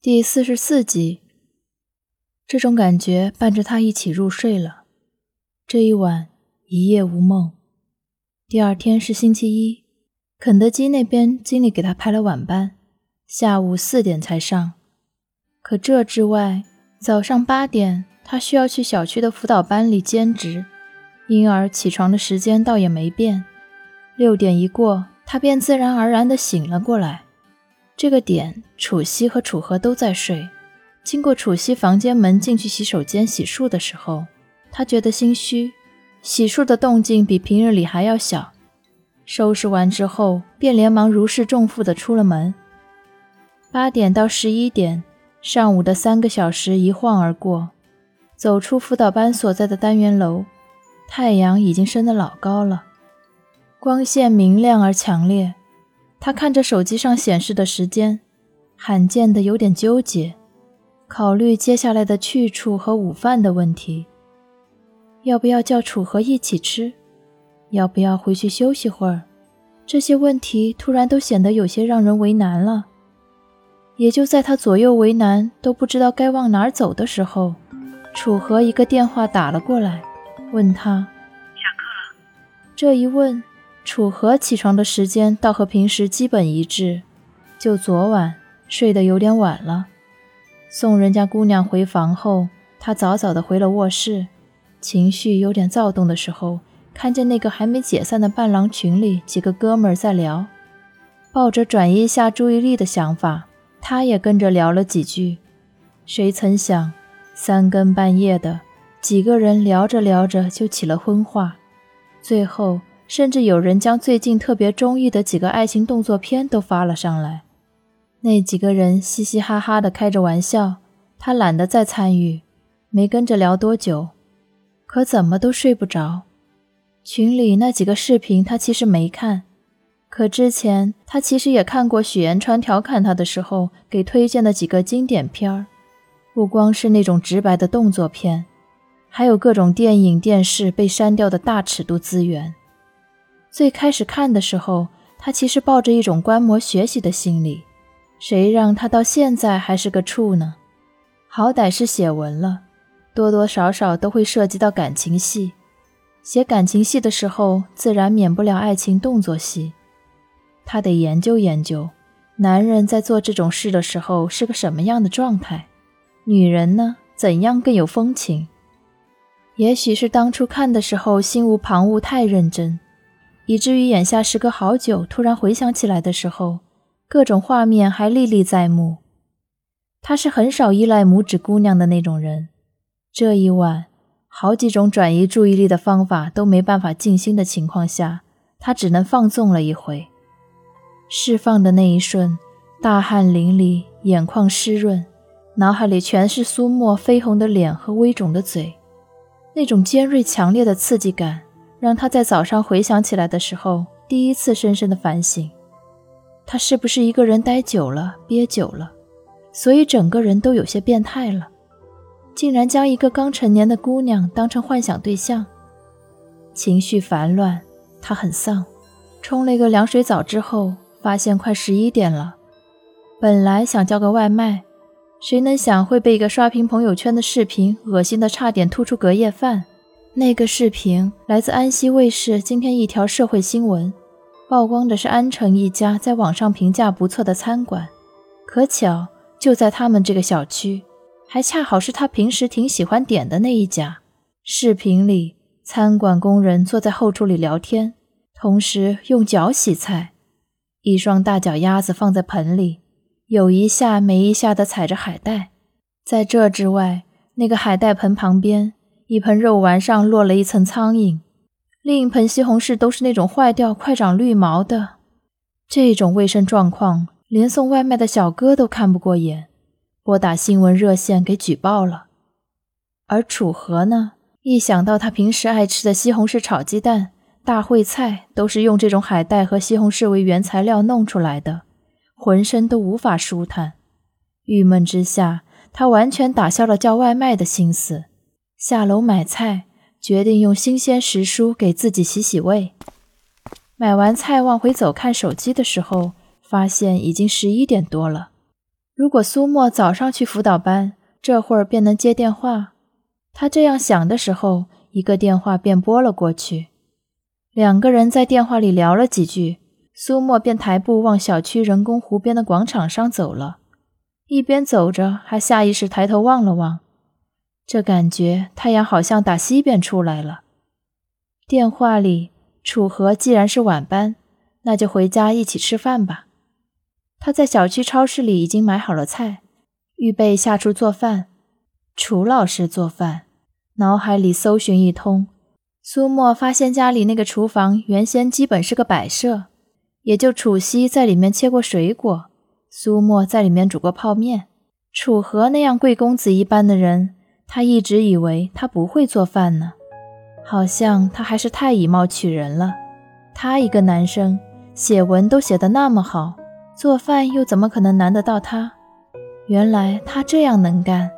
第四十四集，这种感觉伴着他一起入睡了。这一晚一夜无梦。第二天是星期一，肯德基那边经理给他排了晚班，下午四点才上。可这之外，早上八点他需要去小区的辅导班里兼职，因而起床的时间倒也没变。六点一过，他便自然而然地醒了过来。这个点，楚西和楚河都在睡。经过楚西房间门进去洗手间洗漱的时候，他觉得心虚。洗漱的动静比平日里还要小。收拾完之后，便连忙如释重负地出了门。八点到十一点，上午的三个小时一晃而过。走出辅导班所在的单元楼，太阳已经升得老高了，光线明亮而强烈。他看着手机上显示的时间，罕见的有点纠结，考虑接下来的去处和午饭的问题。要不要叫楚河一起吃？要不要回去休息会儿？这些问题突然都显得有些让人为难了。也就在他左右为难，都不知道该往哪儿走的时候，楚河一个电话打了过来，问他下课了。这一问，楚河起床的时间倒和平时基本一致，就昨晚睡得有点晚了。送人家姑娘回房后，他早早的回了卧室。情绪有点躁动的时候，看见那个还没解散的伴郎群里几个哥们儿在聊，抱着转移一下注意力的想法，他也跟着聊了几句。谁曾想，三更半夜的，几个人聊着聊着就起了荤话，最后甚至有人将最近特别中意的几个爱情动作片都发了上来。那几个人嘻嘻哈哈的开着玩笑，他懒得再参与，没跟着聊多久。可怎么都睡不着。群里那几个视频他其实没看，可之前他其实也看过许延川调侃他的时候给推荐的几个经典片儿，不光是那种直白的动作片，还有各种电影、电视被删掉的大尺度资源。最开始看的时候，他其实抱着一种观摩学习的心理，谁让他到现在还是个处呢？好歹是写文了。多多少少都会涉及到感情戏，写感情戏的时候，自然免不了爱情动作戏。他得研究研究，男人在做这种事的时候是个什么样的状态，女人呢，怎样更有风情？也许是当初看的时候心无旁骛，太认真，以至于眼下时隔好久，突然回想起来的时候，各种画面还历历在目。他是很少依赖拇指姑娘的那种人。这一晚，好几种转移注意力的方法都没办法静心的情况下，他只能放纵了一回。释放的那一瞬，大汗淋漓，眼眶湿润，脑海里全是苏沫、绯红的脸和微肿的嘴。那种尖锐强烈的刺激感，让他在早上回想起来的时候，第一次深深的反省：他是不是一个人待久了，憋久了，所以整个人都有些变态了。竟然将一个刚成年的姑娘当成幻想对象，情绪烦乱，他很丧。冲了一个凉水澡之后，发现快十一点了。本来想叫个外卖，谁能想会被一个刷屏朋友圈的视频恶心的差点吐出隔夜饭。那个视频来自安溪卫视今天一条社会新闻，曝光的是安城一家在网上评价不错的餐馆，可巧就在他们这个小区。还恰好是他平时挺喜欢点的那一家。视频里，餐馆工人坐在后厨里聊天，同时用脚洗菜。一双大脚丫子放在盆里，有一下没一下地踩着海带。在这之外，那个海带盆旁边，一盆肉丸上落了一层苍蝇，另一盆西红柿都是那种坏掉、快长绿毛的。这种卫生状况，连送外卖的小哥都看不过眼。拨打新闻热线给举报了，而楚河呢，一想到他平时爱吃的西红柿炒鸡蛋、大烩菜都是用这种海带和西红柿为原材料弄出来的，浑身都无法舒坦。郁闷之下，他完全打消了叫外卖的心思，下楼买菜，决定用新鲜时蔬给自己洗洗胃。买完菜往回走，看手机的时候，发现已经十一点多了。如果苏沫早上去辅导班，这会儿便能接电话。他这样想的时候，一个电话便拨了过去。两个人在电话里聊了几句，苏沫便抬步往小区人工湖边的广场上走了。一边走着，还下意识抬头望了望，这感觉太阳好像打西边出来了。电话里，楚河既然是晚班，那就回家一起吃饭吧。他在小区超市里已经买好了菜，预备下厨做饭。楚老师做饭，脑海里搜寻一通，苏沫发现家里那个厨房原先基本是个摆设，也就楚西在里面切过水果，苏沫在里面煮过泡面。楚河那样贵公子一般的人，他一直以为他不会做饭呢，好像他还是太以貌取人了。他一个男生，写文都写得那么好。做饭又怎么可能难得到他？原来他这样能干，